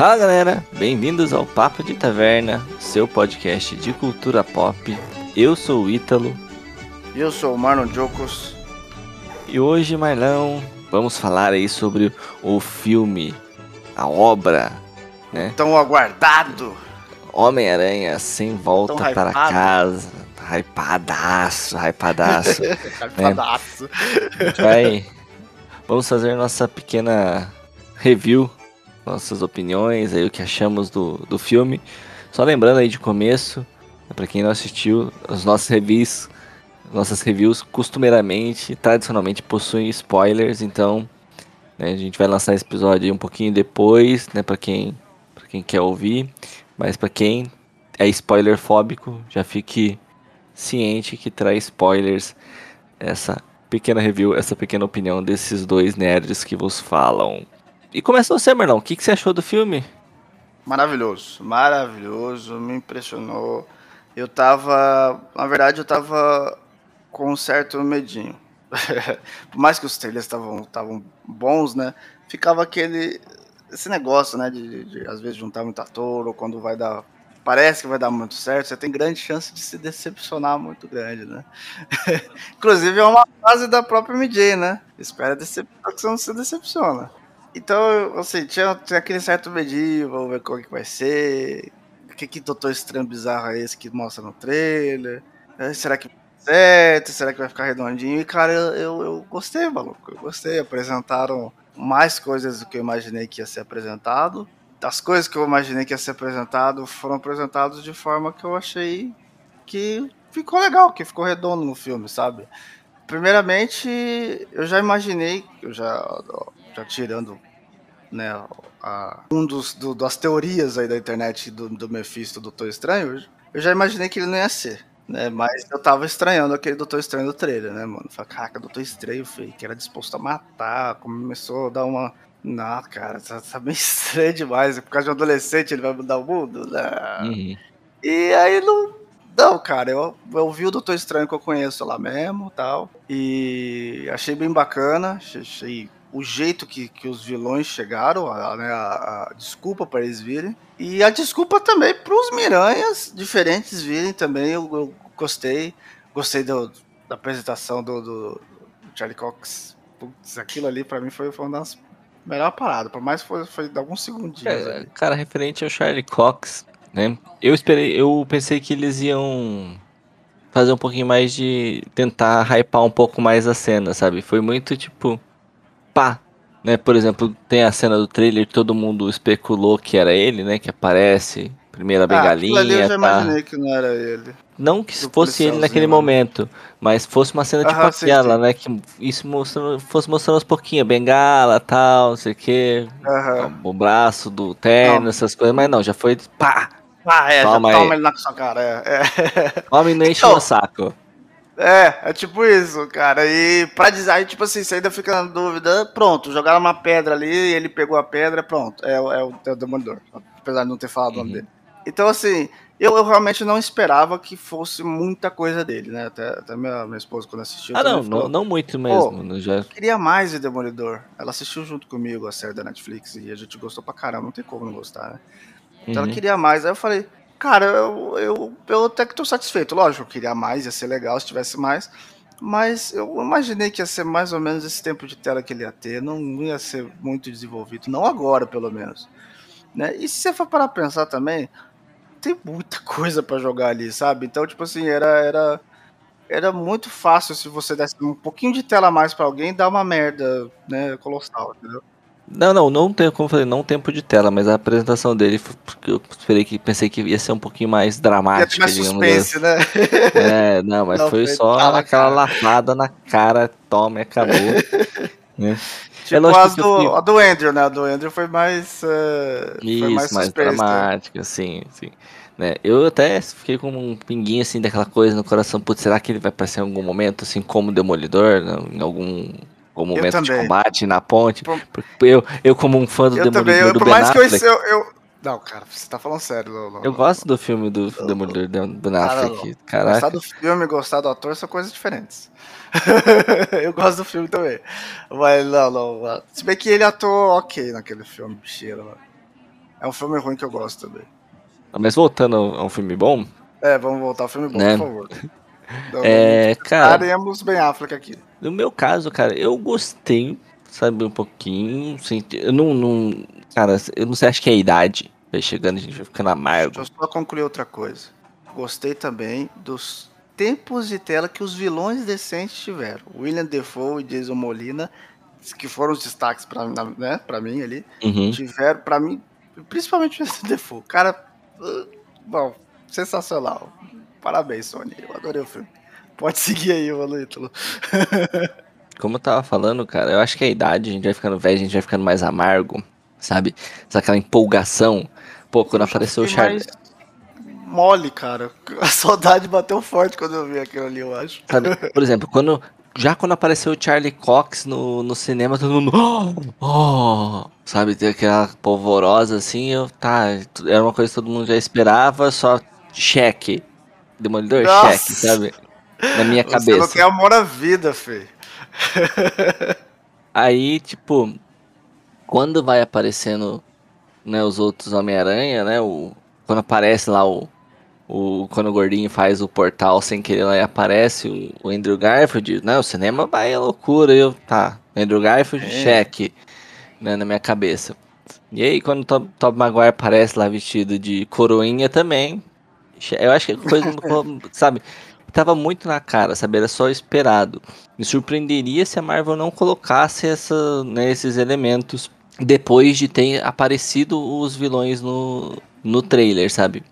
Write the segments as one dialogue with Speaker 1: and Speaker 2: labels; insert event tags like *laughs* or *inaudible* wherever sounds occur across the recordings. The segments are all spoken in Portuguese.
Speaker 1: Fala galera, bem-vindos ao Papo de Taverna, seu podcast de cultura pop. Eu sou o Ítalo.
Speaker 2: Eu sou o Marlon Jocos.
Speaker 1: E hoje, Marlão, vamos falar aí sobre o filme, a obra, né?
Speaker 2: Tão aguardado.
Speaker 1: Homem-Aranha sem volta
Speaker 2: Tão
Speaker 1: para
Speaker 2: hypado.
Speaker 1: casa. Hypadaço, hypadaço. *laughs*
Speaker 2: Hypadaço.
Speaker 1: A gente vai. Vamos fazer nossa pequena review, nossas opiniões, aí o que achamos do, do filme. Só lembrando aí de começo, para quem não assistiu, os nossos reviews, nossas reviews costumeiramente, tradicionalmente possuem spoilers, então né, a gente vai lançar esse episódio um pouquinho depois, né, para quem, pra quem quer ouvir, mas para quem é spoiler fóbico, já fique ciente que traz spoilers essa pequena review, essa pequena opinião desses dois nerds que vos falam. E começa você, Marlon. O que, que você achou do filme?
Speaker 2: Maravilhoso, maravilhoso, me impressionou. Eu tava, na verdade, eu tava com um certo medinho. *laughs* Por mais que os trailers estavam bons, né? Ficava aquele esse negócio, né, de, de, às vezes juntar muito ator ou quando vai dar parece que vai dar muito certo, você tem grande chance de se decepcionar muito grande, né? *laughs* Inclusive é uma fase da própria MJ, né? Espera decepcionar que você não se decepciona. Então, assim, tinha, tinha aquele certo medinho, vamos ver como é que vai ser. O que que Doutor Estranho bizarro é esse que mostra no trailer? Eh, Será que certo? Será que vai ficar redondinho? E, cara, eu, eu, eu gostei, maluco. Eu gostei. Apresentaram mais coisas do que eu imaginei que ia ser apresentado. As coisas que eu imaginei que ia ser apresentado foram apresentadas de forma que eu achei que ficou legal, que ficou redondo no filme, sabe? Primeiramente, eu já imaginei, eu já, já tirando né, a- um dos do- das teorias aí da internet do, do Mephisto, do Doutor Estranho, eu já imaginei que ele não ia ser. Né, mas eu tava estranhando aquele Doutor Estranho do trailer, né, mano? Falei, caraca, Doutor Estranho, filho, que era disposto a matar, começou a dar uma. Não, cara, tá, tá bem *laughs* estranho demais. Por causa de um adolescente, ele vai mudar o mundo? Não.
Speaker 1: Uhum.
Speaker 2: E aí não. Não, cara, eu, eu vi o Doutor Estranho que eu conheço lá mesmo tal. E achei bem bacana. Achei o jeito que, que os vilões chegaram, a, né, a- a desculpa para eles virem. E a desculpa também para os Miranhas diferentes virem também. Eu, eu gostei. Gostei do- da apresentação do, do- Charlie Cox. Putz, aquilo ali para mim foi, foi uma das melhores paradas. Por mais que foi, foi de alguns segundinhos
Speaker 1: É, cara, referente ao Charlie Cox, né? Eu esperei, eu pensei que eles iam fazer um pouquinho mais de tentar hypar um pouco mais a cena, sabe? Foi muito tipo pá, né? Por exemplo, tem a cena do trailer que todo mundo especulou que era ele, né? Que aparece primeira
Speaker 2: Ah, aquilo ali
Speaker 1: bengalinha,
Speaker 2: eu já
Speaker 1: tá?
Speaker 2: imaginei que não era ele.
Speaker 1: Não que
Speaker 2: Do
Speaker 1: fosse ele naquele
Speaker 2: né?
Speaker 1: momento, mas fosse uma cena tipo
Speaker 2: sim,
Speaker 1: aquela,
Speaker 2: sim.
Speaker 1: né? Que isso mostrando, fosse mostrando aos pouquinhos, bengala, tal, não sei o que,
Speaker 2: Aham.
Speaker 1: o braço do terno,
Speaker 2: Não.
Speaker 1: essas coisas, mas não, já foi pá,
Speaker 2: Ah, é,
Speaker 1: Toma
Speaker 2: já toma ele na sua cara, é. É,
Speaker 1: homem não enche
Speaker 2: Então.
Speaker 1: o saco.
Speaker 2: É, é tipo isso, cara. E pra dizer, aí, tipo assim, você ainda fica na dúvida, pronto, jogaram uma pedra ali, ele pegou a pedra, pronto, é, o- é, o, é o Demolidor. Apesar de não ter falado o nome
Speaker 1: Uhum.
Speaker 2: dele. Então, assim, eu, eu realmente não esperava que fosse muita coisa dele, né? Até, até minha, minha esposa, quando assistiu,
Speaker 1: Ah, não,
Speaker 2: falou,
Speaker 1: não, não muito mesmo. não já...
Speaker 2: queria mais de Demolidor. Ela assistiu junto comigo a série da Netflix e a gente gostou pra caramba, não tem como não gostar, né? Então
Speaker 1: Uhum.
Speaker 2: ela queria mais. Aí eu falei, cara, eu, eu, eu até que tô satisfeito. Lógico, eu queria mais, ia ser legal se tivesse mais. Mas eu imaginei que ia ser mais ou menos esse tempo de tela que ele ia ter. Não ia ser muito desenvolvido. Não agora, pelo menos. Né? E se você for parar pra pensar também, tem muita *laughs* coisa pra jogar ali, sabe? Então, tipo assim, era. era era muito fácil se você desse um pouquinho de tela a mais pra alguém dar uma merda, né, colossal, entendeu?
Speaker 1: Não, não, não tem, como eu falei, não tempo de tela, mas a apresentação dele, foi porque eu esperei que pensei que ia ser um pouquinho mais
Speaker 2: Ia ter
Speaker 1: dramática,
Speaker 2: mais suspense, né?
Speaker 1: assim. É, não, mas
Speaker 2: Não,
Speaker 1: foi
Speaker 2: foi
Speaker 1: só aquela lapada na cara, toma acabou. *laughs* né?
Speaker 2: Tipo as
Speaker 1: eu
Speaker 2: do, a do Andrew, né? A do Andrew foi mais. foi
Speaker 1: Isso, mais,
Speaker 2: mais suspense, né?
Speaker 1: dramática, assim, assim. Né? Eu até fiquei com um pinguinho assim daquela coisa no coração, putz, será que ele vai aparecer em algum momento, assim, como Demolidor, né? em algum,
Speaker 2: Eu
Speaker 1: momento de combate na ponte?
Speaker 2: Por-
Speaker 1: eu, eu como um fã do
Speaker 2: Eu
Speaker 1: Demolidor
Speaker 2: também, eu,
Speaker 1: do
Speaker 2: por
Speaker 1: Ben
Speaker 2: mais que eu,
Speaker 1: Affleck,
Speaker 2: eu, Não, cara, você tá falando sério, Lolo.
Speaker 1: eu gosto do filme do Demolidor do Ben Affleck,
Speaker 2: Gostar
Speaker 1: caraca.
Speaker 2: do filme e gostar do ator são coisas diferentes. *laughs* eu gosto do filme também. Mas não, não. Se bem que ele atuou ok naquele filme, bicheiro, mano. É um filme ruim que eu gosto também.
Speaker 1: Mas voltando a um filme bom.
Speaker 2: É, vamos voltar ao filme bom,
Speaker 1: Né?
Speaker 2: por favor. *laughs* Então,
Speaker 1: É, cara,
Speaker 2: Estaremos bem Affleck aqui.
Speaker 1: no meu caso, cara, eu gostei, sabe, um pouquinho. assim, Eu não, não. Cara, eu não sei, acho que é a idade. Vai chegando, a gente vai ficando amargo.
Speaker 2: Deixa eu só concluir outra coisa. Gostei também dos tempos de tela que os vilões decentes tiveram. William Defoe e Jason Molina, que foram os destaques pra, né, pra mim ali,
Speaker 1: Uhum.
Speaker 2: tiveram, pra mim, principalmente o William Defoe. Cara, uh, bom, sensacional. Parabéns, Sony. Eu adorei o filme. Pode seguir aí, mano, Ítalo. *laughs*
Speaker 1: Como eu tava falando, cara, eu acho que é a idade, a gente vai ficando velho, a gente vai ficando mais amargo, sabe? Sabe aquela empolgação. Pô, quando apareceu o Charlie.
Speaker 2: Mole, cara. *laughs* A saudade bateu forte quando eu vi aquilo ali, eu acho.
Speaker 1: Sabe, por exemplo, quando. Já quando apareceu o Charlie Cox no, no cinema, todo mundo. Oh, oh", sabe, tem aquela polvorosa assim, eu. Tá, era uma coisa que todo mundo já esperava, só cheque. Demolidor,
Speaker 2: Nossa!
Speaker 1: cheque, sabe? Na minha
Speaker 2: Você não
Speaker 1: cabeça.
Speaker 2: tem amor à vida, Fê. *laughs*
Speaker 1: Aí, tipo, quando vai aparecendo, né, os outros Homem-Aranha, né, o, quando aparece lá o, o, quando o gordinho faz o portal sem querer lá e aparece o, o Andrew Garfield, né, o cinema vai à loucura, eu, tá, Andrew Garfield,
Speaker 2: É.
Speaker 1: cheque, né, na minha cabeça. E aí, quando o Tom, Tobey Maguire aparece lá vestido de coroinha também, eu acho que coisa, sabe, tava muito na cara, sabe, era só esperado. Me surpreenderia se a Marvel não colocasse essa, né, esses elementos depois de ter aparecido os vilões no, no trailer, sabe?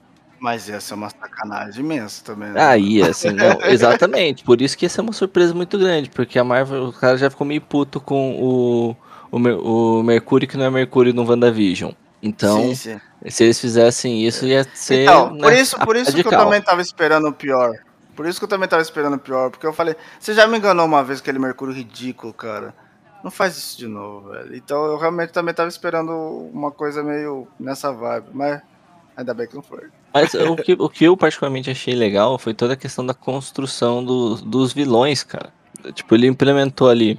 Speaker 2: Mas ia ser uma sacanagem imensa também. né?
Speaker 1: Aí, assim, não, *laughs* exatamente. Por isso que ia ser uma surpresa muito grande, porque a Marvel, o cara já ficou meio puto com o, o, o Mercúrio, que não é Mercúrio no WandaVision. Então,
Speaker 2: sim, sim.
Speaker 1: Se eles fizessem isso, ia ser.
Speaker 2: Então, por
Speaker 1: né,
Speaker 2: isso, por isso que eu também tava esperando o pior. Por isso que eu também tava esperando o pior, porque eu falei, você já me enganou uma vez aquele Mercúrio ridículo, cara. Não faz isso de novo, velho. Então eu realmente também tava esperando uma coisa meio nessa vibe, mas ainda bem que não foi.
Speaker 1: Mas o que, o que eu particularmente achei legal foi toda a questão da construção do- dos vilões, cara. Tipo, ele implementou ali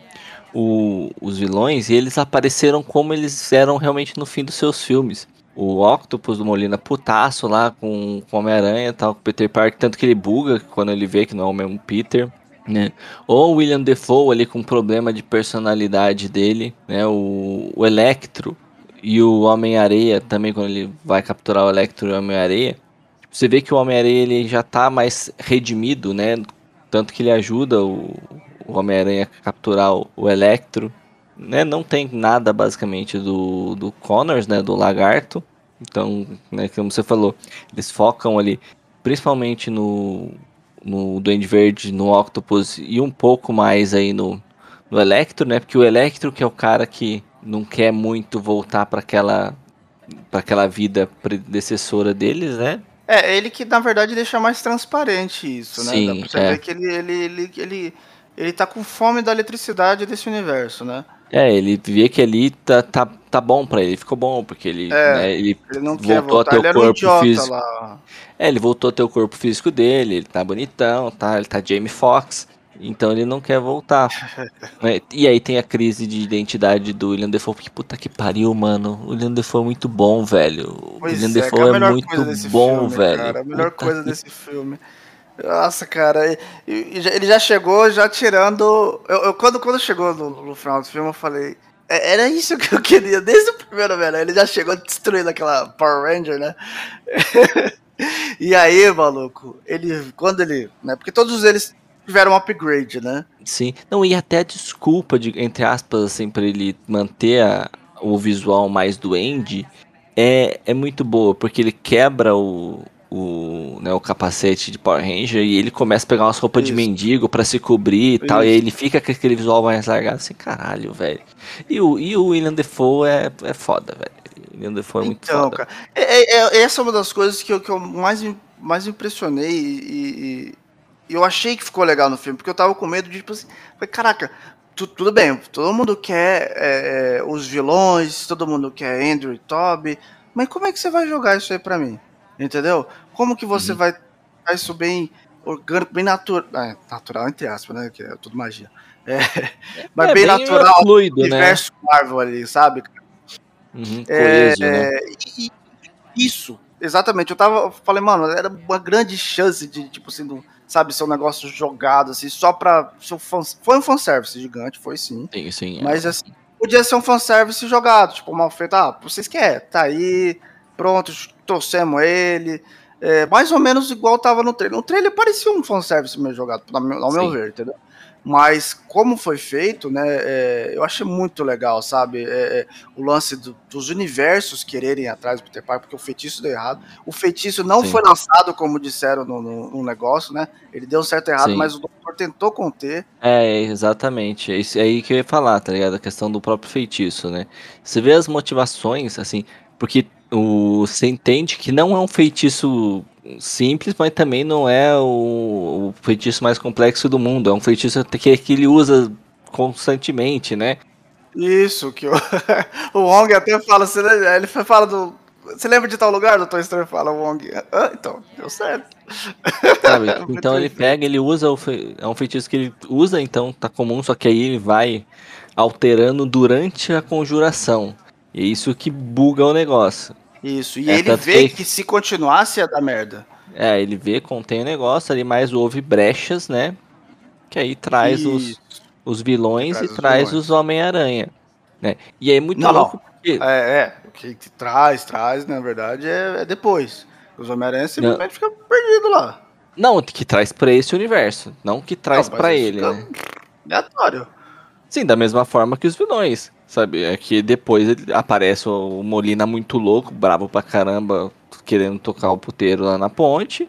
Speaker 1: o- os vilões e eles apareceram como eles eram realmente no fim dos seus filmes. O Octopus do Molina putaço lá com, com Homem-Aranha tal, com o Peter Parker, tanto que ele buga quando ele vê que não é o mesmo Peter. Né? Ou o William Defoe ali com problema de personalidade dele, né? O, o Electro e o Homem-Areia também, quando ele vai capturar o Electro e o Homem-Areia. Você vê que o Homem-Areia ele já tá mais redimido, né? Tanto que ele ajuda o, o Homem-Aranha a capturar o, o Electro. Né? Não tem nada basicamente do, do Connors, né? Do Lagarto. Então, né, como você falou, eles focam ali principalmente no, no Duende Verde, no Octopus e um pouco mais aí no, no Electro, né? Porque o Electro que é o cara que não quer muito voltar para aquela para aquela vida predecessora deles, né?
Speaker 2: É, ele que na verdade deixa mais transparente isso, né?
Speaker 1: Sim,
Speaker 2: Dá pra você
Speaker 1: é.
Speaker 2: ver que ele, ele, ele, ele, ele tá com fome da eletricidade desse universo, né?
Speaker 1: É, ele vê que ali tá, tá, tá bom pra ele, ficou bom, porque ele,
Speaker 2: É,
Speaker 1: né, ele
Speaker 2: Ele não quer
Speaker 1: voltou a ter o
Speaker 2: um
Speaker 1: corpo
Speaker 2: idiota
Speaker 1: físico.
Speaker 2: lá.
Speaker 1: É, ele voltou a ter o corpo físico dele, ele tá bonitão, tá? Ele tá Jamie Foxx, então ele não quer voltar. *laughs* né? E aí tem a crise de identidade do William Defoe, porque puta que pariu, mano. O William Defoe é muito bom, velho. O
Speaker 2: Pois
Speaker 1: William
Speaker 2: é,
Speaker 1: Defoe
Speaker 2: é
Speaker 1: é, muito bom,
Speaker 2: filme,
Speaker 1: velho.
Speaker 2: Cara, a melhor
Speaker 1: Puta *laughs*
Speaker 2: coisa
Speaker 1: que-
Speaker 2: desse filme. Nossa, cara, ele já chegou já tirando. Eu, eu- quando, quando chegou no, no final do filme, eu falei. "É- Era isso que eu queria, desde o primeiro, velho. Ele já chegou destruindo aquela Power Ranger, né? *laughs* e aí, maluco, ele. Quando ele. Né, porque todos eles tiveram um upgrade, né?
Speaker 1: Sim. Não, e até a desculpa, de, entre aspas, assim, pra ele manter a- o visual mais duende é, é muito boa, porque ele quebra o, o, né, o capacete de Power Ranger e ele começa a pegar umas roupas de
Speaker 2: Isso.
Speaker 1: mendigo pra se cobrir e tal, e
Speaker 2: Isso.
Speaker 1: ele fica com aquele visual mais largado, assim, caralho, velho. E o, e o William Defoe é, é foda, velho. O William Defoe é muito
Speaker 2: Então,
Speaker 1: foda.
Speaker 2: cara, é- é- é- essa é uma das coisas que eu, que eu mais, mais impressionei e, e- eu achei que ficou legal no filme, porque eu tava com medo de, tipo assim, falei, caraca, tu- tudo bem, todo mundo quer é, é, os vilões, todo mundo quer Andrew e Toby, mas como é que você vai jogar isso aí pra mim? Entendeu? Como que você
Speaker 1: Uhum.
Speaker 2: vai dar isso bem orgânico, bem natural, natural entre aspas, né, que é tudo magia. É, mas
Speaker 1: É
Speaker 2: bem,
Speaker 1: bem
Speaker 2: natural,
Speaker 1: fluido, né?
Speaker 2: universo Marvel ali, sabe?
Speaker 1: Uhum,
Speaker 2: É,
Speaker 1: coeso, né?
Speaker 2: e, isso. Exatamente. Eu tava. Falei, mano, era uma grande chance de, tipo assim, do, sabe, ser um negócio jogado, assim, só pra. Foi um fanservice gigante, foi sim.
Speaker 1: Sim, sim.
Speaker 2: É. Mas assim, podia ser um fanservice jogado, tipo, mal feito. Ah, vocês querem, tá aí, pronto, trouxemos ele. É, mais ou menos igual tava no trailer. No trailer parecia um fanservice meio jogado, ao meu, meu ver, entendeu? Mas como foi feito, né? É, eu achei muito legal, sabe? É, é, o lance do, dos universos quererem atrás do Peter Parker, porque o feitiço deu errado. O feitiço não Sim. foi lançado, como disseram no, no, no, negócio, né? Ele deu certo errado, Sim. mas o doutor tentou conter.
Speaker 1: É, exatamente. É isso aí que eu ia falar, tá ligado? A questão do próprio feitiço, né? Você vê as motivações, assim, porque o, você entende que não é um feitiço simples, mas também não é o, o feitiço mais complexo do mundo. É um feitiço que, que ele usa constantemente, né?
Speaker 2: Isso, que o, *laughs* o Wong até fala, ele fala do. Você lembra de tal lugar, doutor Estranho? Fala o Wong. Ah, então, deu certo.
Speaker 1: Sabe? *laughs* Então ele pega, ele usa, o fe... é um feitiço que ele usa, então tá comum, só que aí ele vai alterando durante a conjuração. E é isso que buga o negócio.
Speaker 2: Isso, e é, ele vê que... que... se continuasse ia dar merda.
Speaker 1: É, ele vê, contém o negócio ali, mas houve brechas, né? Que aí traz os, os vilões traz e os traz vilões. os Homem-Aranha. Né? E aí é muito
Speaker 2: não, louco não. porque. É, é. O que traz, traz, na verdade, é, é depois. Os Homem-Aranha simplesmente ficam perdidos lá.
Speaker 1: Não, que traz para esse universo, não que traz para ele, né?
Speaker 2: Aleatório.
Speaker 1: Sim, da mesma forma que os vilões. Sabe, é que depois aparece o Molina muito louco, bravo pra caramba, querendo tocar o puteiro lá na ponte.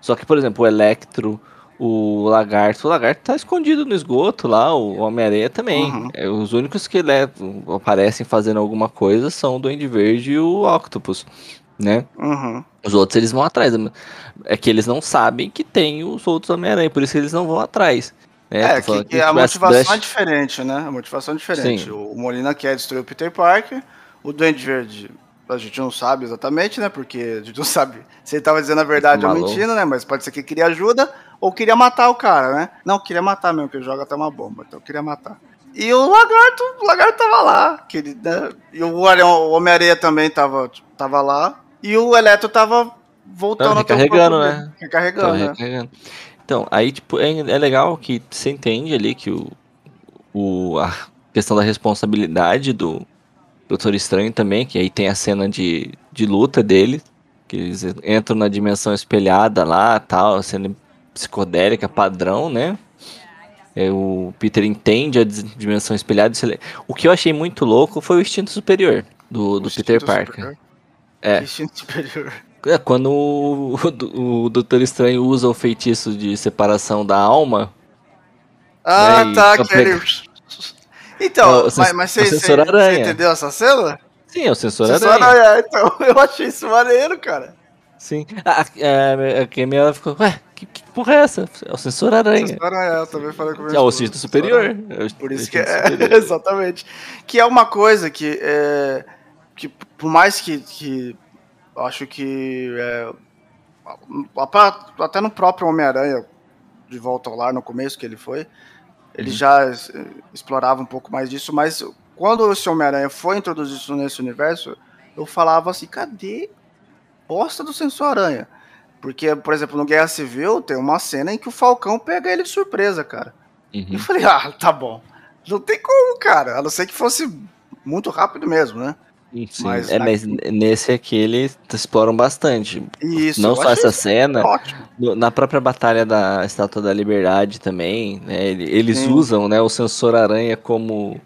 Speaker 1: Só que, por exemplo, o Electro, o Lagarto, o Lagarto tá escondido no esgoto lá, o Homem-Aranha também. Uhum. É, os únicos que levam, aparecem fazendo alguma coisa são o Duende Verde e o Octopus, né?
Speaker 2: Uhum.
Speaker 1: Os outros eles vão atrás. É que eles não sabem que tem os outros Homem-Aranha, por isso eles não vão atrás.
Speaker 2: É, é que, que a motivação é diferente, né? A motivação é diferente. Sim. O Molina quer destruir o Peter Parker, o Duende Verde a gente não sabe exatamente, né? Porque a gente não *laughs* sabe se ele estava dizendo a verdade ou mentindo, né? Mas pode ser que queria ajuda ou queria matar o cara, né? Não, queria matar mesmo, porque ele joga até uma bomba, então queria matar. E o lagarto, o lagarto tava lá, que ele, né? E o, o Homem-Areia também tava, tava lá. E o Eletro tava voltando
Speaker 1: Não, recarregando, né?
Speaker 2: Recarregando, né? Recarregando.
Speaker 1: Então, aí, tipo, é, é legal que você entende ali que o, o, a questão da responsabilidade do Doutor Estranho também, que aí tem a cena de, de luta dele, que eles entram na dimensão espelhada lá, tal, cena psicodélica padrão, né? É, o Peter entende a dimensão espelhada. O que eu achei muito louco foi o instinto superior do, do Peter Parker. Superior?
Speaker 2: É. Instinto superior.
Speaker 1: É, quando o, o, o Doutor Estranho usa o feitiço de separação da alma.
Speaker 2: Ah, né, tá, que ele... *laughs* Então, é, mas, mas você, você, você, entendeu essa cena?
Speaker 1: Sim, é o sensor, sensor aranha. aranha.
Speaker 2: Então, *laughs* eu achei isso maneiro, cara.
Speaker 1: Sim. Ah, é, a Kemi ela ficou, ué, que, que porra é essa? É o sensor aranha. Sensor
Speaker 2: aranha, eu também falei com
Speaker 1: É o cinto superior.
Speaker 2: É por isso que é, *laughs* exatamente. Que é uma coisa que, é, que por mais que, que acho que é, até no próprio Homem-Aranha, de volta ao lar no começo que ele foi, ele uhum. já explorava um pouco mais disso, mas quando esse Homem-Aranha foi introduzido nesse universo, eu falava assim, cadê bosta do Sensor-Aranha? Porque, por exemplo, no Guerra Civil tem uma cena em que o Falcão pega ele de surpresa, cara. Uhum. Eu falei, ah, tá bom. Não tem como, cara. A não ser que fosse muito rápido mesmo, né?
Speaker 1: Sim, mas, é, mas nesse aqui eles exploram bastante. Isso, Não só essa cena, no, na própria batalha da Estátua da Liberdade também, né, eles Sim. usam né, o sensor aranha como.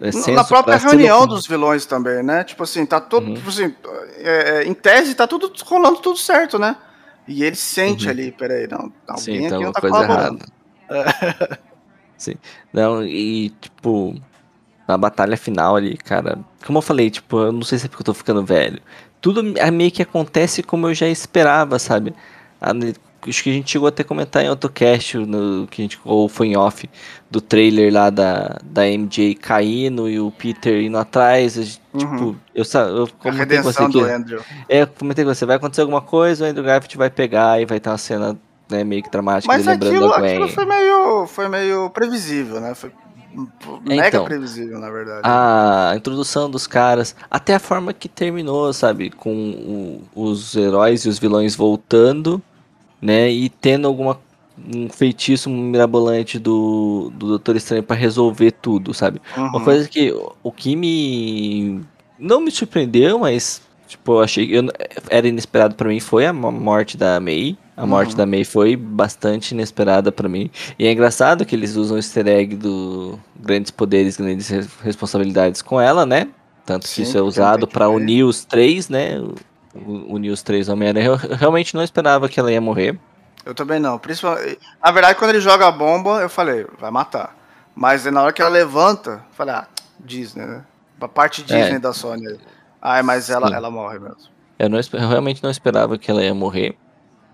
Speaker 2: É, na própria reunião dos vilões também, né? Tipo assim, tá tudo. Uhum. Tipo assim, é, é, em tese, tá tudo rolando tudo certo, né? E ele sente uhum. ali, peraí, não, alguém
Speaker 1: Sim, aqui não tá coisa errada. É. *laughs* Sim. Não, e tipo na batalha final ali, cara. Como eu falei, tipo, eu não sei se é porque eu tô ficando velho. Tudo meio que acontece como eu já esperava, sabe? Acho que a gente chegou até a comentar em outro cast, no, que a gente, ou foi em off, do trailer lá da, da MJ caindo e o Peter indo atrás. Uhum. Tipo, eu, eu
Speaker 2: comentei com você que.
Speaker 1: É, eu comentei com você, vai acontecer alguma coisa, o Andrew Garfield vai pegar e vai ter uma cena né, meio que dramática
Speaker 2: Mas aquilo, aquilo foi meio, foi meio previsível, né? Foi Mega
Speaker 1: Então,
Speaker 2: previsível, na verdade.
Speaker 1: a introdução dos caras, até a forma que terminou, sabe? Com o- os heróis e os vilões voltando, né? E tendo alguma um feitiço mirabolante do, do Doutor Estranho pra resolver tudo, sabe? Uma
Speaker 2: Uhum.
Speaker 1: coisa que o que me não me surpreendeu, mas tipo, eu achei eu- era inesperado pra mim foi a mo- morte da May. A morte
Speaker 2: Uhum.
Speaker 1: da May foi bastante inesperada pra mim. E é engraçado que eles usam o easter egg do grandes poderes, grandes res- responsabilidades com ela, né? Tanto que
Speaker 2: Sim,
Speaker 1: isso é usado
Speaker 2: que ver.
Speaker 1: unir os três, né? Unir os três Homem-Aranha. Eu realmente não esperava que ela ia morrer.
Speaker 2: Eu também não. Principalmente, na verdade, quando ele joga a bomba, eu falei, vai matar. Mas na hora que ela levanta, eu falei, ah, Disney, né? A parte Disney
Speaker 1: É.
Speaker 2: da Sony. Ai, mas ela,
Speaker 1: Sim.
Speaker 2: ela morre mesmo.
Speaker 1: Eu, não, eu realmente não esperava que ela ia morrer,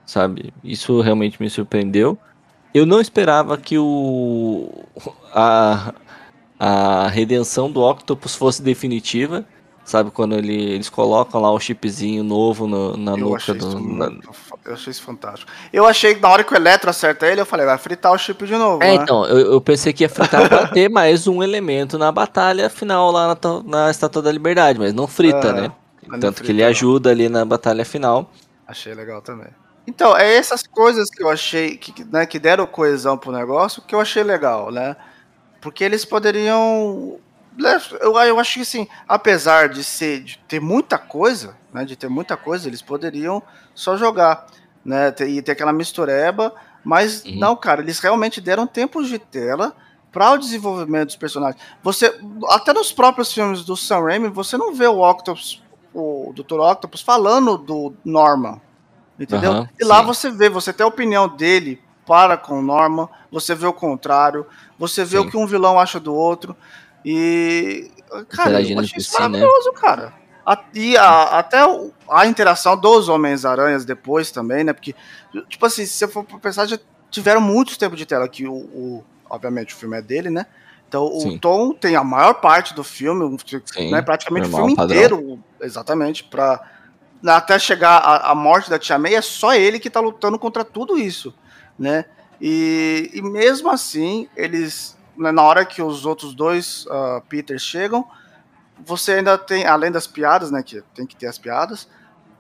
Speaker 1: sabe? Isso realmente me surpreendeu. Eu não esperava que o a, a redenção do Octopus fosse definitiva, sabe? Quando ele, eles colocam lá o chipzinho novo no- na
Speaker 2: Eu
Speaker 1: nuca do. na-
Speaker 2: eu achei isso fantástico. Eu achei que na hora que o Eletro acerta ele, eu falei, vai fritar o chip de novo,
Speaker 1: É,
Speaker 2: né?
Speaker 1: então, eu, eu pensei que ia fritar pra *laughs* ter mais um elemento na batalha final lá na, na Estátua da Liberdade, mas não frita,
Speaker 2: É,
Speaker 1: né?
Speaker 2: não
Speaker 1: Tanto que
Speaker 2: frita,
Speaker 1: ele
Speaker 2: não.
Speaker 1: ajuda ali na batalha final.
Speaker 2: Achei legal também. Então, é essas coisas que eu achei que, né, que deram coesão pro negócio que eu achei legal, né? Porque eles poderiam. né, Eu, eu acho que assim, apesar de ser de ter muita coisa, né? De ter muita coisa, eles poderiam só jogar, né? E ter aquela mistureba, mas
Speaker 1: Uhum.
Speaker 2: não, cara, eles realmente deram tempos de tela para o desenvolvimento dos personagens. Você, até nos próprios filmes do Sam Raimi, você não vê o Octopus, o Dr. Octopus falando do Norman, entendeu?
Speaker 1: Aham,
Speaker 2: e lá
Speaker 1: sim.
Speaker 2: você vê, você tem a opinião dele para com o Norman, você vê o contrário, você vê
Speaker 1: Sim.
Speaker 2: o que um vilão acha do outro, e, cara, eu achei isso
Speaker 1: né?
Speaker 2: maravilhoso, cara. A- E a- até a interação dos Homens-Aranhas depois também, né? Porque, tipo assim, se você for pensar, já tiveram muitos tempos de tela que o, o- obviamente o filme é dele, né? Então
Speaker 1: Sim.
Speaker 2: o Tom tem a maior parte do filme,
Speaker 1: Sim,
Speaker 2: né, praticamente o filme
Speaker 1: padrão.
Speaker 2: inteiro, exatamente, para até chegar a, a morte da Tia May, é só ele que tá lutando contra tudo isso, né? E, e mesmo assim, eles, né, na hora que os outros dois ah, Peters chegam, você ainda tem, além das piadas, né, que tem que ter as piadas,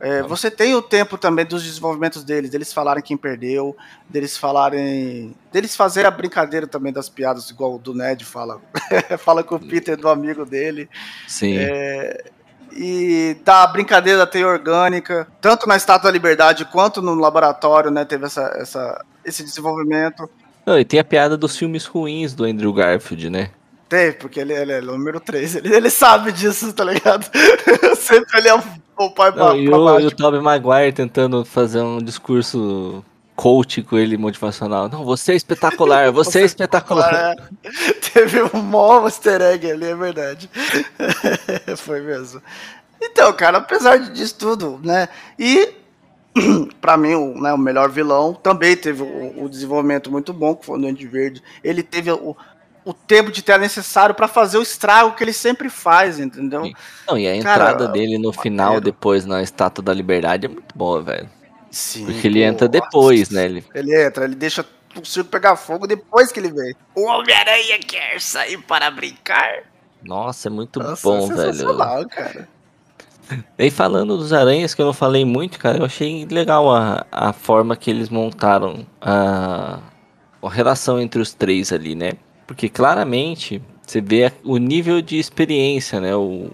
Speaker 2: é, você tem o tempo também dos desenvolvimentos deles, deles falarem quem perdeu, deles falarem. deles fazerem a brincadeira também das piadas, igual o do Ned fala. *laughs* fala com o Peter do amigo dele.
Speaker 1: Sim.
Speaker 2: É, e da brincadeira da teia orgânica, tanto na Estátua da Liberdade quanto no laboratório, né? Teve essa, essa, esse desenvolvimento.
Speaker 1: Não, e tem a piada dos filmes ruins do Andrew Garfield, né?
Speaker 2: Teve, porque ele, ele é o número 3. Ele, ele sabe disso, tá ligado? *laughs* Sempre ele é o, o pai pra,
Speaker 1: Não, e,
Speaker 2: pra
Speaker 1: o,
Speaker 2: baixo.
Speaker 1: e o Tobey Maguire tentando fazer um discurso coach com ele, motivacional. Não, você é espetacular, *laughs* você é espetacular.
Speaker 2: É, *laughs* teve um mó easter egg ali, é verdade. *laughs* Foi mesmo. Então, cara, apesar disso tudo, né? E *clears throat* pra mim, o, né, o melhor vilão também teve o, o desenvolvimento muito bom, que foi o Duende Verde. Ele teve o, o tempo de tela necessário pra fazer o estrago que ele sempre faz, entendeu?
Speaker 1: Não, e a
Speaker 2: Cara,
Speaker 1: entrada dele no final,
Speaker 2: maneiro.
Speaker 1: depois na Estátua da Liberdade, é muito boa, velho.
Speaker 2: Sim.
Speaker 1: Porque ele
Speaker 2: pô,
Speaker 1: entra depois, né? Ele,
Speaker 2: Ele entra, ele deixa o circo pegar fogo depois que ele vem. O Homem-Aranha quer sair para brincar.
Speaker 1: nossa, é muito
Speaker 2: Nossa,
Speaker 1: bom,
Speaker 2: é
Speaker 1: velho.
Speaker 2: cara. *laughs*
Speaker 1: E falando dos aranhas, que eu não falei muito, cara, eu achei legal a, a forma que eles montaram a, a relação entre os três ali, né? Porque claramente você vê o nível de experiência, né? O,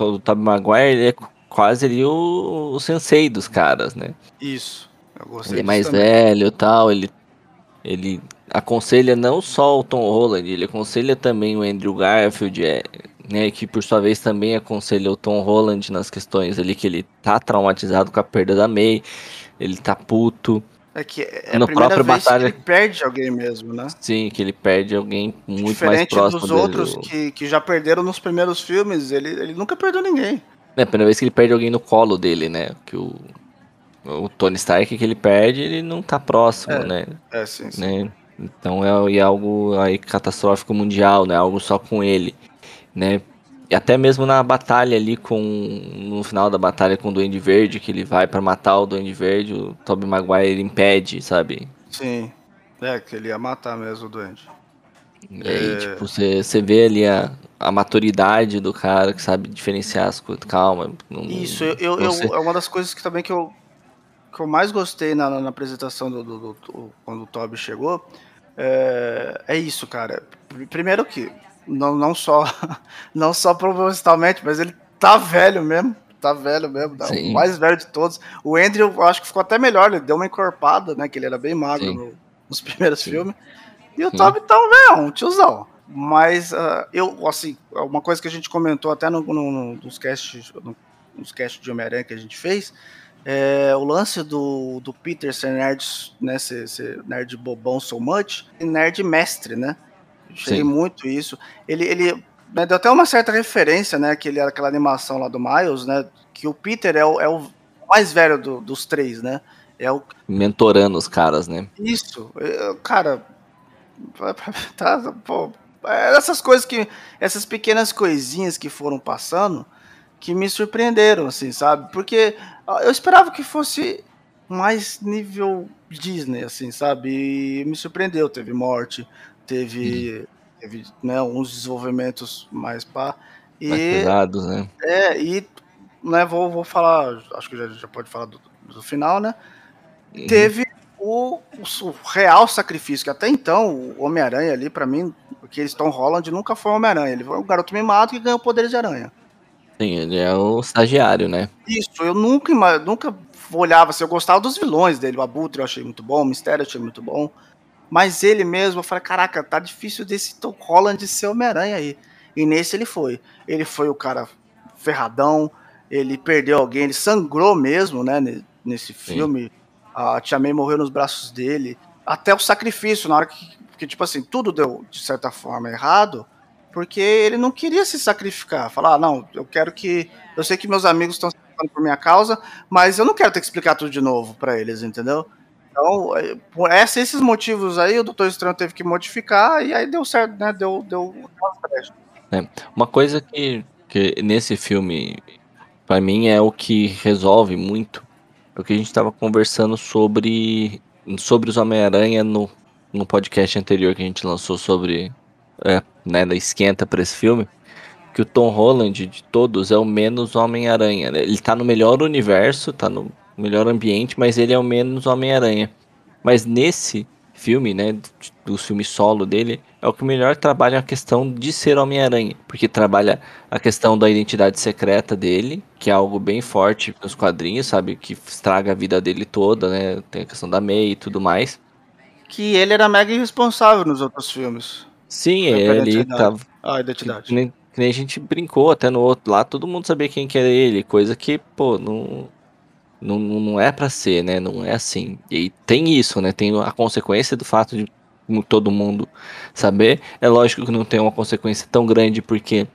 Speaker 1: o Tobey Maguire ele é quase ali o, o sensei dos caras, né?
Speaker 2: Isso. Eu gostei
Speaker 1: Ele é mais
Speaker 2: também.
Speaker 1: velho e tal, ele, ele aconselha não só o Tom Holland, ele aconselha também o Andrew Garfield, é, né, que por sua vez também aconselha o Tom Holland nas questões ali que ele tá traumatizado com a perda da May, ele tá puto,
Speaker 2: É que é a
Speaker 1: No
Speaker 2: primeira vez
Speaker 1: batalha-
Speaker 2: que ele perde alguém mesmo, né?
Speaker 1: sim, que ele perde alguém muito mais
Speaker 2: Diferente
Speaker 1: próximo
Speaker 2: dos
Speaker 1: dele.
Speaker 2: outros
Speaker 1: o-
Speaker 2: que, que já perderam nos primeiros filmes, ele, ele nunca perdeu ninguém.
Speaker 1: É a primeira vez que ele perde alguém no colo dele, né, que o, o Tony Stark que ele perde, ele não tá próximo,
Speaker 2: É.
Speaker 1: né,
Speaker 2: É, sim, sim.
Speaker 1: né? Então é, é algo aí catastrófico mundial, né? Algo só com ele, né? E até mesmo na batalha ali com no final da batalha com o Duende Verde, que ele vai pra matar o Duende Verde, o Tobey Maguire impede, sabe?
Speaker 2: Sim. É, que ele ia matar mesmo o doente.
Speaker 1: E aí, tipo, você, você vê ali a, a maturidade do cara que sabe diferenciar as coisas. Calma. Não,
Speaker 2: Isso, eu, eu, é uma das coisas que também que eu, que eu mais gostei na, na- apresentação do, do- do- do- quando o Toby chegou. É, é isso, cara. Pr- Primeiro que, não, não só *laughs* não só propositalmente, mas ele tá velho mesmo. Tá velho mesmo, tá? O mais velho de todos. O Andrew, eu acho que ficou até melhor, ele deu uma encorpada, né? Que ele era bem magro no- nos primeiros
Speaker 1: Sim.
Speaker 2: filmes. E o
Speaker 1: Sim.
Speaker 2: Toby tá um velhão, um tiozão. Mas ah, eu, assim, uma coisa que a gente comentou até no, no- no- nos casts, no- nos casts de Homem-Aranha que a gente fez, é o lance do, do Peter ser nerd, né, ser, ser nerd bobão so much, e nerd mestre, né? Achei
Speaker 1: Sim.
Speaker 2: muito isso. Ele, ele né, deu até uma certa referência, né, que ele era aquela animação lá do Miles, né, que o Peter é o, é o mais velho do- dos três, né? É o
Speaker 1: mentorando os caras, né?
Speaker 2: isso, eu- cara, *laughs* tá, pô, é essas coisas que, essas pequenas coisinhas que foram passando, que me surpreenderam, assim, sabe? Porque eu esperava que fosse mais nível Disney, assim, sabe? E me surpreendeu, teve morte, teve, teve né, uns desenvolvimentos mais pá, e
Speaker 1: Mais pesados, né?
Speaker 2: é, e né, vou, vou falar, acho que já, já pode falar do, do final, né?
Speaker 1: Uhum.
Speaker 2: teve o, o- real sacrifício, que até então o Homem-Aranha ali, pra mim, porque eles Tom Holland nunca foi um Homem-Aranha, ele foi um garoto mimado que ganhou poderes de aranha.
Speaker 1: Sim, ele é o estagiário, né?
Speaker 2: Isso, eu nunca, nunca olhava assim, eu gostava dos vilões dele, o Abutre eu achei muito bom, o Mistério eu achei muito bom, mas ele mesmo, eu falei, caraca, tá difícil desse Tom Holland ser Homem-Aranha aí. E nesse ele foi. Ele foi o cara ferradão, ele perdeu alguém, ele sangrou mesmo, né, ne- nesse filme. A Tia May morreu nos braços dele. Até o sacrifício, na hora que, que, tipo assim, tudo deu, de certa forma, errado, porque ele não queria se sacrificar. Falar, ah, não, eu quero que. Eu sei que meus amigos estão se sacrificando por minha causa, mas eu não quero ter que explicar tudo de novo pra eles, entendeu? Então, é, por esses motivos aí, o Doutor Estranho teve que modificar e aí deu certo, né? Deu, deu brechas.
Speaker 1: Uma coisa que, que nesse filme, pra mim, é o que resolve muito. O que a gente tava conversando sobre, sobre os Homem-Aranha no, no podcast anterior que a gente lançou sobre é, né, da esquenta pra esse filme. Que o Tom Holland, de todos, é o menos Homem-Aranha. né? Ele tá no melhor universo, tá no melhor ambiente, mas ele é o menos Homem-Aranha. Mas nesse filme, né, do filme solo dele, é o que melhor trabalha a questão de ser Homem-Aranha, porque trabalha a questão da identidade secreta dele, que é algo bem forte nos quadrinhos, sabe, que estraga a vida dele toda, né, tem a questão da May e tudo mais.
Speaker 2: Que ele era mega irresponsável nos outros filmes.
Speaker 1: Sim, ele tava
Speaker 2: Ah, a
Speaker 1: que,
Speaker 2: identidade.
Speaker 1: que nem, que nem a gente brincou até no outro lá, todo mundo sabia quem que era ele, coisa que, pô, não não, não é pra ser, né? Não é assim. E tem isso, né? Tem a consequência do fato de todo mundo saber. É lógico que não tem uma consequência tão grande porque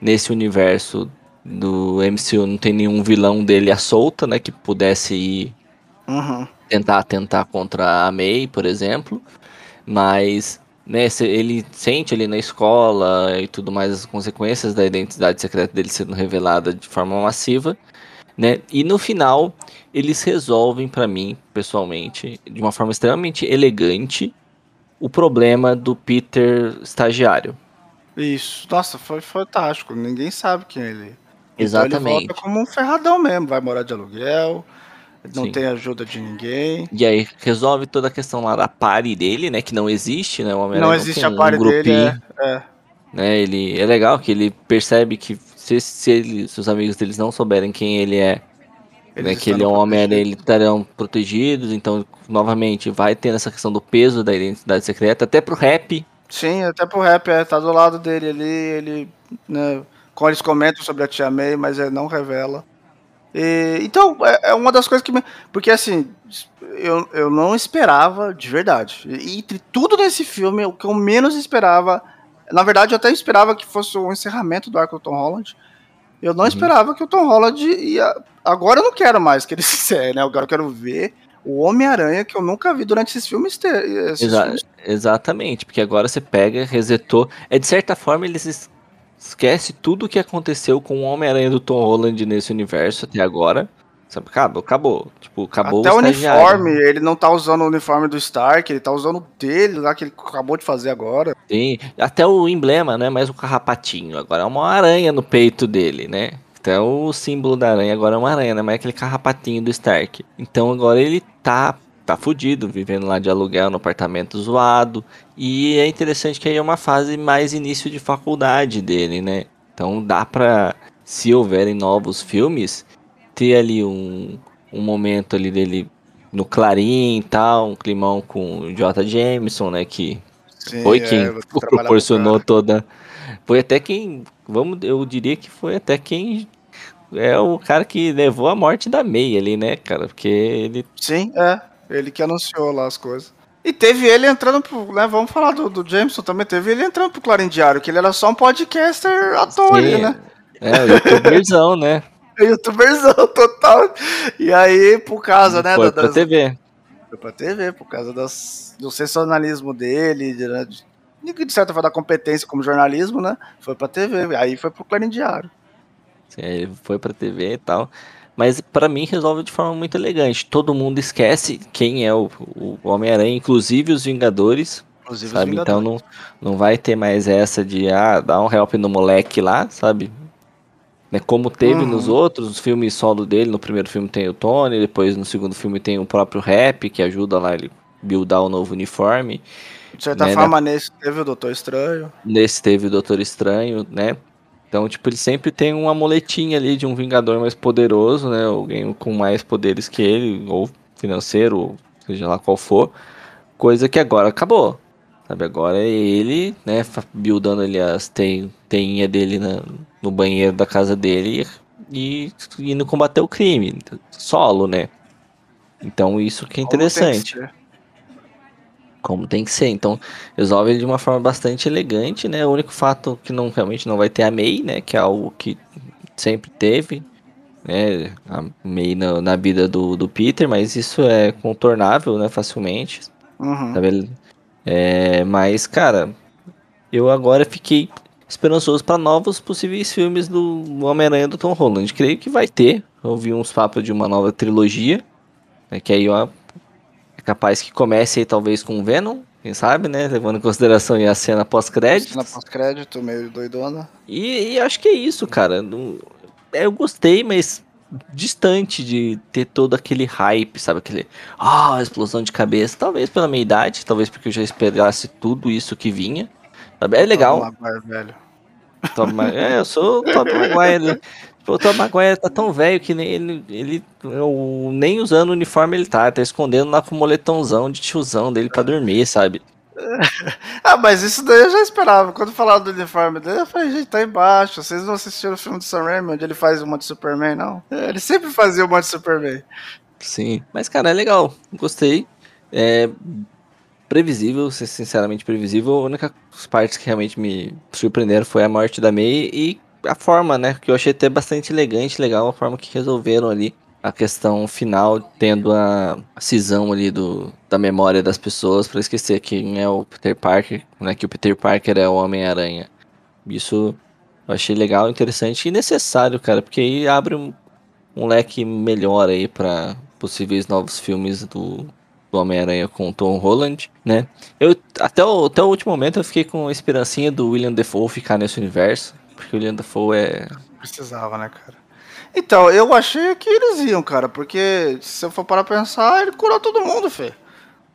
Speaker 1: nesse universo do MCU não tem nenhum vilão dele à solta, né? Que pudesse ir
Speaker 2: Uhum.
Speaker 1: tentar atentar contra a May, por exemplo. Mas né, ele sente ali na escola e tudo mais as consequências da identidade secreta dele sendo revelada de forma massiva, né? E no final eles resolvem pra mim, pessoalmente, de uma forma extremamente elegante, o problema do Peter estagiário.
Speaker 2: Isso. Nossa, foi fantástico. Ninguém sabe quem ele é. Então ele
Speaker 1: Exatamente.
Speaker 2: volta como um ferradão mesmo. Vai morar de aluguel, não
Speaker 1: Sim.
Speaker 2: tem ajuda de ninguém.
Speaker 1: E aí resolve toda a questão lá da party dele, né? Que não existe, né? O Homem-Aranha
Speaker 2: Não existe
Speaker 1: tem
Speaker 2: a party dele,
Speaker 1: grupinho.
Speaker 2: é, é.
Speaker 1: né? Ele é legal que ele percebe que se, se, ele, se os amigos deles não souberem quem ele é, né, que ele é um homem eles estarão protegidos. Então, novamente, vai ter essa questão do peso da identidade secreta, até pro rap.
Speaker 2: Sim, até pro rap, é, tá do lado dele ali, ele, né, eles comentam sobre a Tia May, mas ele não revela. E, então, é, é uma das coisas que me, porque assim, eu, eu não esperava, de verdade, e entre tudo nesse filme, o que eu menos esperava, na verdade eu até esperava que fosse o encerramento do arco do Tom Holland, eu não
Speaker 1: Uhum.
Speaker 2: esperava que o Tom Holland ia, agora eu não quero mais que ele *laughs* se encerre, né, agora eu quero ver o Homem-Aranha que eu nunca vi durante esses filmes, ter, esses
Speaker 1: Exa-
Speaker 2: filmes
Speaker 1: exatamente, porque agora você pega, resetou. É de certa forma, eles es- esquece tudo o que aconteceu com o Homem-Aranha do Tom Holland nesse universo até agora. Sabe? Acabou, acabou. Tipo, acabou
Speaker 2: Até o, o uniforme, ele não tá usando o uniforme do Stark, ele tá usando o dele lá que ele acabou de fazer agora.
Speaker 1: Sim, até o emblema, né? Mais o carrapatinho. Agora é uma aranha no peito dele, né? Até o símbolo da aranha agora é uma aranha, né? Mas é aquele carrapatinho do Stark. Então agora ele tá tá fudido, vivendo lá de aluguel no apartamento zoado. E é interessante que aí é uma fase mais início de faculdade dele, né? Então dá pra, se houverem novos filmes, ter ali um, um momento ali dele no Clarim e tal, um climão com o J. Jameson, né? Que Sim, foi quem é, proporcionou toda. Foi até quem. Vamos, eu diria que foi até quem é o cara que levou a morte da May ali, né, cara? Porque ele.
Speaker 2: Sim, é. Ele que anunciou lá as coisas. E teve ele entrando pro. Né, vamos falar do, do Jameson também. Teve ele entrando pro Clarim Diário, que ele era só um podcaster ator, ali, né?
Speaker 1: É, o youtuberzão, né? *laughs* *laughs*
Speaker 2: youtuberzão total. E aí, por causa, né?
Speaker 1: Foi da, pra TV.
Speaker 2: Foi pra TV, por causa das, do sensacionalismo dele, de, né, de, de certa forma da competência como jornalismo, né? Foi pra TV. Aí foi pro Clarim Diário.
Speaker 1: Sim, foi pra TV e tal. Mas para mim resolve de forma muito elegante. Todo mundo esquece quem é o, o Homem-Aranha, inclusive os Vingadores. Inclusive sabe? Os Vingadores. Então não, não vai ter mais essa de ah, dar um help no moleque lá, sabe? Né, como teve uhum. nos outros, os filmes solo dele, no primeiro filme tem o Tony, depois no segundo filme tem o próprio Rap, que ajuda lá ele buildar o novo uniforme.
Speaker 2: De certa né, forma, né? nesse teve o Doutor Estranho.
Speaker 1: Nesse teve o Doutor Estranho, né? Então, tipo, ele sempre tem uma moletinha ali de um Vingador mais poderoso, né? Alguém com mais poderes que ele, ou financeiro, ou seja lá qual for. Coisa que agora acabou. Sabe, agora é ele, né, buildando ali as teinhas dele na, no banheiro da casa dele e, e indo combater o crime, solo, né? Então isso que é interessante. Como tem que ser. Como tem que ser. Então, resolve ele de uma forma bastante elegante, né? O único fato que não realmente não vai ter a May, né? Que é algo que sempre teve, né? A May na, na vida do, do Peter, mas isso é contornável, né? Facilmente. Uhum. Sabe? É, mas, cara, eu agora fiquei esperançoso para novos possíveis filmes do Homem-Aranha do Tom Holland. Creio que vai ter. Ouvi uns papos de uma nova trilogia. Né, que aí ó, é capaz que comece aí talvez com Venom. Quem sabe, né? Levando em consideração a cena pós-crédito. Cena
Speaker 2: pós-crédito, meio doidona.
Speaker 1: E, e, acho que é isso, cara. Não, eu gostei, mas distante de ter todo aquele hype, sabe? Aquele, ah, oh, explosão de cabeça. Talvez pela minha idade, talvez porque eu já esperasse tudo isso que vinha. Sabe? É legal. Tom Maguire, velho. Tom, é, eu sou o Tom Maguire. O Tom Maguire tá tão velho que nem ele, ele eu, nem usando o uniforme ele tá, tá escondendo lá com o moletãozão de tiozão dele pra dormir, sabe? *laughs*
Speaker 2: ah, mas isso daí eu já esperava. Quando falaram do uniforme dele, eu falei, gente, tá embaixo. Vocês não assistiram o filme do Sam Raimi, onde ele faz uma de Superman, não? É, ele sempre fazia uma de Superman.
Speaker 1: Sim, mas cara, é legal. Gostei. É previsível, sinceramente previsível. A única parte que realmente me surpreenderam foi a morte da May e a forma, né? Que eu achei até bastante elegante, legal a forma que resolveram ali a questão final, tendo a cisão ali do, da memória das pessoas para esquecer quem é o Peter Parker, né? Que o Peter Parker é o Homem-Aranha. Isso eu achei legal, interessante e necessário, cara, porque aí abre um, um leque melhor aí para possíveis novos filmes do, do Homem-Aranha com o Tom Holland, né? Eu até o, até o último momento eu fiquei com a esperancinha do William Defoe ficar nesse universo, porque o William Defoe é
Speaker 2: precisava, né, cara? Então, eu achei que eles iam, cara, porque se eu for para pensar, ele curou todo mundo, Fê.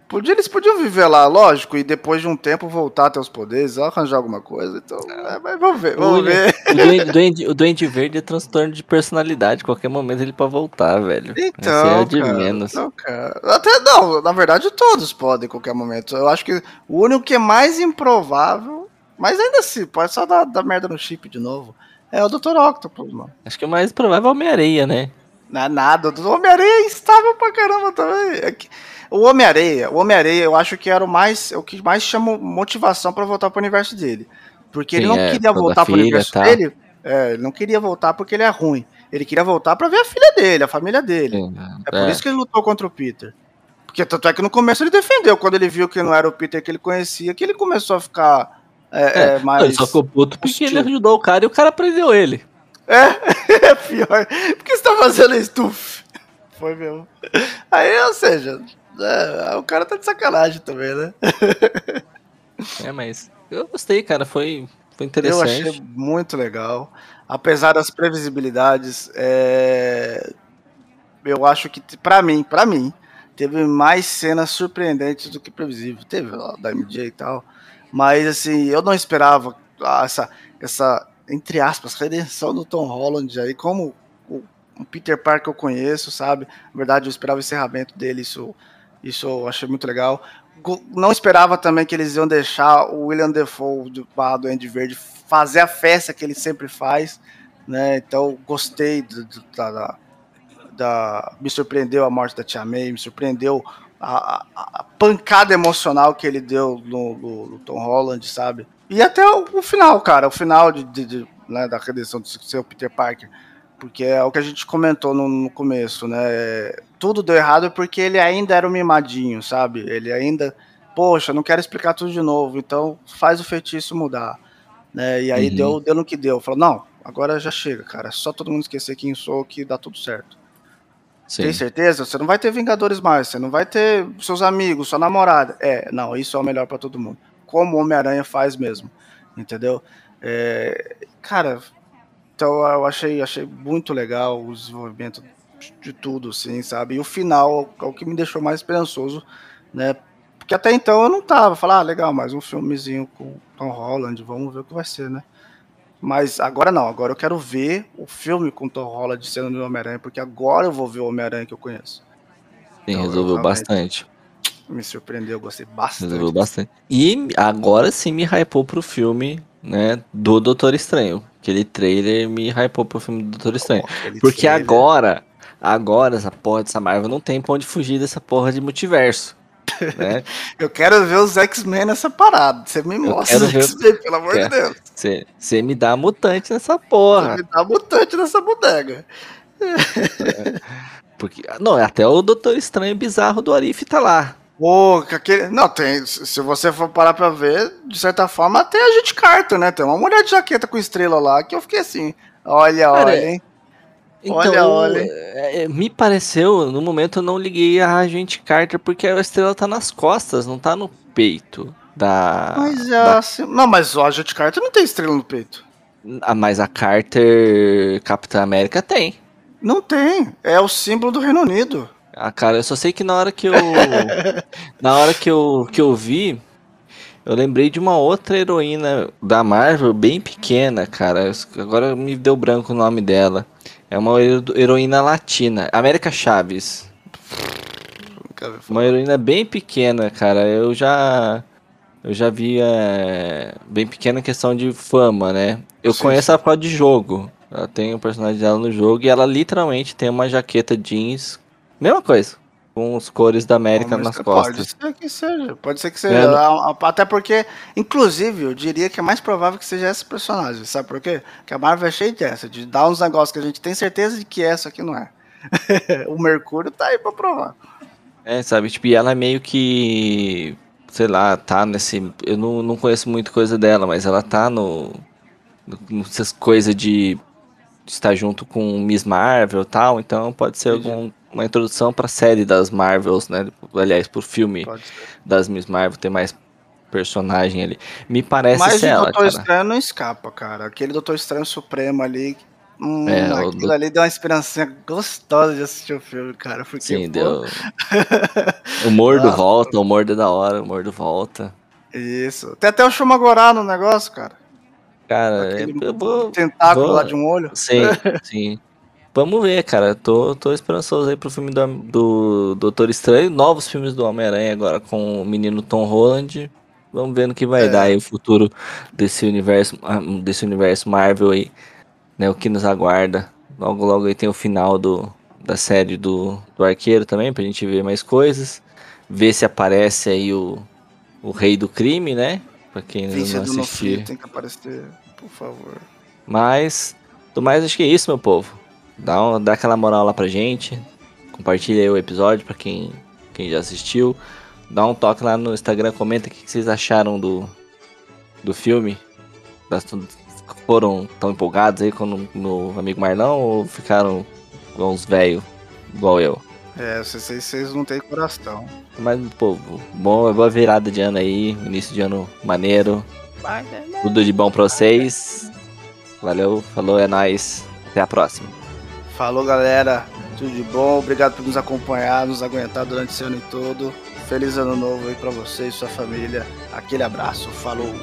Speaker 2: Podia, eles podiam viver lá, lógico, e depois de um tempo voltar a ter os poderes, arranjar alguma coisa. Então, é, mas vamos ver, vamos o, ver.
Speaker 1: O duende, duende, o duende Verde é transtorno de personalidade. Qualquer momento ele pode voltar, velho.
Speaker 2: Então, é de cara, menos. Não, cara. Até não, na verdade todos podem em qualquer momento. Eu acho que o único que é mais improvável, mas ainda assim, pode só dar, dar merda no chip de novo é o Dr. Octopus, mano.
Speaker 1: Acho que o mais provável é o Homem-Areia, né?
Speaker 2: Não é nada. O Homem-Areia estava pra caramba também. É o Homem-Areia, o Homem-Areia, eu acho que era o mais, o que mais chama motivação para voltar pro universo dele. Porque Sim, ele não é, queria voltar pro universo tá. dele. É, ele não queria voltar porque ele é ruim. Ele queria voltar para ver a filha dele, a família dele. Sim, é, por é. isso que ele lutou contra o Peter. Porque tanto é que no começo ele defendeu, quando ele viu que não era o Peter que ele conhecia, que ele começou a ficar é, é, é mas... Ele
Speaker 1: só ficou puto porque ele ajudou o cara e o cara prendeu ele.
Speaker 2: É, *laughs* é pior. Por que você tá fazendo isso? Foi mesmo. Aí, ou seja, é, o cara tá de sacanagem também, né?
Speaker 1: É, mas eu gostei, cara. Foi, foi interessante.
Speaker 2: Eu achei muito legal. Apesar das previsibilidades, é... eu acho que, para mim, para mim, teve mais cenas surpreendentes do que previsível. Teve lá da MJ e tal. Mas, assim, eu não esperava essa, essa entre aspas, redenção do Tom Holland aí, como o, o Peter Parker que eu conheço, sabe? Na verdade, eu esperava o encerramento dele, isso, isso eu achei muito legal. Não esperava também que eles iam deixar o William Defoe do, do Andy Verde fazer a festa que ele sempre faz, né? Então, gostei do, do, da, da, Me surpreendeu a morte da Tia May, me surpreendeu a, a, a pancada emocional que ele deu no, no, no Tom Holland, sabe? E até o, o final, cara, o final de, de, de né, da redenção do seu Peter Parker. Porque é o que a gente comentou no, no, começo, né? Tudo deu errado porque ele ainda era um mimadinho, sabe? Ele ainda, poxa, não quero explicar tudo de novo, então faz o feitiço mudar. Né? E aí uhum. deu, deu no que deu. Falou, não, agora já chega, cara. É só todo mundo esquecer quem sou que dá tudo certo. Sim. Tem certeza? Você não vai ter Vingadores mais, você não vai ter seus amigos, sua namorada. É, não, isso é o melhor para todo mundo como o Homem-Aranha faz mesmo, entendeu? É, cara, então eu achei, achei muito legal o desenvolvimento de tudo, assim, sabe? E o final é o que me deixou mais esperançoso, né? Porque até então eu não tava, falar, ah, legal, mais um filmezinho com Tom Holland, vamos ver o que vai ser, né? Mas agora não, agora eu quero ver o filme com Tom Holland sendo no Homem-Aranha, porque agora eu vou ver o Homem-Aranha que eu conheço.
Speaker 1: Sim, então, resolveu bastante
Speaker 2: me surpreendeu, gostei bastante.
Speaker 1: Resolveu bastante. E agora sim me hypou pro filme, né, do Doutor Estranho. Aquele trailer me hypou pro filme do Doutor Estranho. Oh, Porque trailer. agora, agora essa porra dessa Marvel não tem pra onde fugir dessa porra de multiverso. Né? *laughs*
Speaker 2: eu quero ver os X-Men nessa parada. Você me mostra os X-Men, pelo amor de Deus.
Speaker 1: Você me dá mutante nessa porra.
Speaker 2: Você me dá mutante nessa bodega.
Speaker 1: É. Porque, não, até o Doutor Estranho bizarro do Arif tá lá.
Speaker 2: Pô, aquele. Não, tem. Se você for parar pra ver, de certa forma, tem a gente carta, né? Tem uma mulher de jaqueta com estrela lá que eu fiquei assim. Olha, Cara, olha, hein?
Speaker 1: Então, olha, olha. É, é, me pareceu, no momento eu não liguei a agente Carter porque a estrela tá nas costas, não tá no peito da.
Speaker 2: Mas
Speaker 1: é da...
Speaker 2: assim. Não, mas o agente Carter não tem estrela no peito.
Speaker 1: Ah, mas a Carter Capitã América tem.
Speaker 2: Não tem. É o símbolo do Reino Unido.
Speaker 1: Ah, cara, eu só sei que na hora que eu. *laughs* na hora que eu, que eu vi, eu lembrei de uma outra heroína da Marvel, bem pequena, cara. Agora me deu branco o nome dela. É uma heroína latina, América Chaves. Uma heroína bem pequena, cara. Eu já. Eu já vi é, bem pequena questão de fama, né? Eu sim, conheço sim. ela por causa de jogo. Ela tem o um personagem dela no jogo e ela literalmente tem uma jaqueta jeans Mesma coisa. Com os cores da América nas costas.
Speaker 2: Pode ser que seja. Pode ser que seja. É. Até porque, inclusive, eu diria que é mais provável que seja esse personagem. Sabe por quê? Porque a Marvel é cheia dessa, de dar uns negócios que a gente tem certeza de que essa aqui não é. *laughs* o Mercúrio tá aí pra provar.
Speaker 1: É, sabe? Tipo, e ela é meio que. Sei lá, tá nesse. Eu não, não conheço muito coisa dela, mas ela tá no. Nessas coisas de estar junto com Miss Marvel e tal, então pode ser algum uma introdução para a série das Marvels, né? Aliás, por filme das Miss Marvel, ter mais personagem ali. Me parece Mas ser ela,
Speaker 2: Doutor cara. Estranho não escapa, cara. Aquele Doutor Estranho Supremo ali, hum, é, aquilo do... ali deu uma esperança gostosa de assistir o filme, cara. Porque,
Speaker 1: Sim, pô... deu. *laughs* o Mordo volta, o Mordo é da hora, o Mordo volta.
Speaker 2: Isso. Tem até o Shumagorá no negócio, cara.
Speaker 1: Cara, eu vou...
Speaker 2: tentáculo vou... lá de um olho.
Speaker 1: Sim, *laughs* sim. Vamos ver, cara. Tô, tô esperançoso aí pro filme do, do Doutor Estranho. Novos filmes do Homem-Aranha agora com o menino Tom Holland. Vamos ver no que vai é. dar aí o futuro desse universo, ah, desse universo Marvel aí, né? O que nos aguarda. Logo, logo aí tem o final do, da série do, do Arqueiro também, pra gente ver mais coisas. Ver se aparece aí o, o Rei do Crime, né? Pra quem ainda não assistiu.
Speaker 2: Tem que aparecer, por favor.
Speaker 1: Mas, do mais, acho que é isso, meu povo. Dá, uma, dá aquela moral lá pra gente. Compartilha aí o episódio pra quem, quem já assistiu. Dá um toque lá no Instagram, comenta o que vocês acharam do, do filme. Foram tão empolgados aí com o meu amigo Marlão ou ficaram uns velhos igual eu?
Speaker 2: É, vocês, vocês não têm coração.
Speaker 1: Mas, povo, bom, boa virada de ano aí, início de ano maneiro. Tudo de bom pra vocês. Valeu, falou, é nóis. Até a próxima.
Speaker 2: Falou, galera. Tudo de bom. Obrigado por nos acompanhar, nos aguentar durante esse ano todo. Feliz ano novo aí pra vocês e sua família. Aquele abraço. Falou.